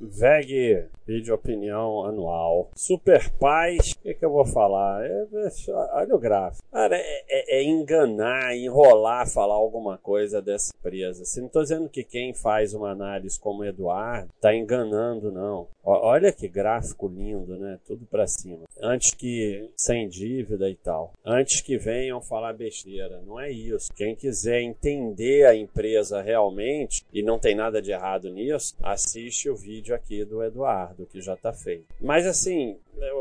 VEG, vídeo opinião anual. Super Paz, o que, que, eu vou falar? É, é, olha o gráfico. Cara, é, é, é, enganar, enrolar, falar alguma coisa dessa empresa. Se não estou dizendo que quem faz uma análise como o Eduardo está enganando, não. Olha que gráfico lindo, né? Tudo para cima. Antes que sem dívida e tal. Antes que venham falar besteira. Não é isso. Quem quiser entender a empresa realmente e não tem nada de errado nisso, assiste o vídeo aqui do Eduardo, que já está feito. Mas assim,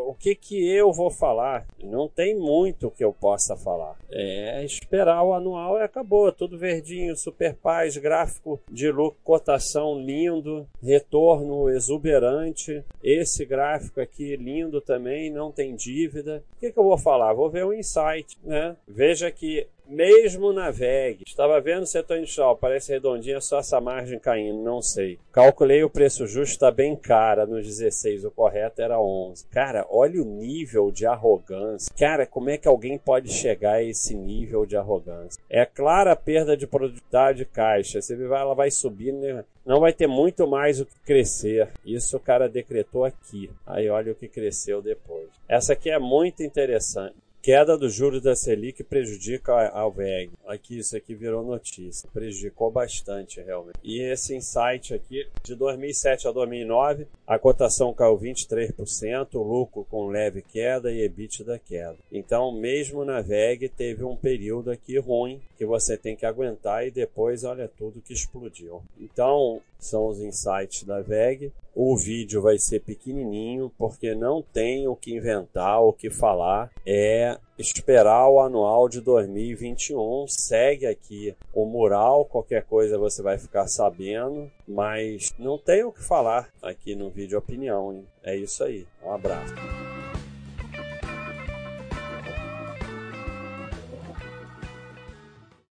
o que que eu vou falar? Não tem muito que eu possa falar. É esperar o anual e acabou. Tudo verdinho, super paz, gráfico de lucro, cotação lindo, retorno exuberante. Esse gráfico aqui lindo também, não tem dívida. O que que eu vou falar? Vou ver o insight, né? Veja que mesmo na VEG, estava vendo o setor industrial, parece redondinha, só essa margem caindo, não sei. Calculei o preço justo, está bem cara no 16, o correto era 11. Cara, olha o nível de arrogância. Cara, como é que alguém pode chegar a esse nível de arrogância? É clara a perda de produtividade de caixa. Você vai, ela vai subir, né? não vai ter muito mais o que crescer. Isso o cara decretou aqui. Aí olha o que cresceu depois. Essa aqui é muito interessante. Queda do juros da Selic prejudica a VEG. Aqui, isso aqui virou notícia. Prejudicou bastante, realmente. E esse insight aqui, de 2007 a 2009, a cotação caiu 23%, o lucro com leve queda e EBITDA queda. Então, mesmo na VEG, teve um período aqui ruim que você tem que aguentar e depois, olha tudo que explodiu. Então, são os insights da VEG. O vídeo vai ser pequenininho porque não tem o que inventar, o que falar. É esperar o anual de 2021. Segue aqui o mural, qualquer coisa você vai ficar sabendo, mas não tem o que falar aqui no vídeo opinião. Hein? É isso aí. Um abraço.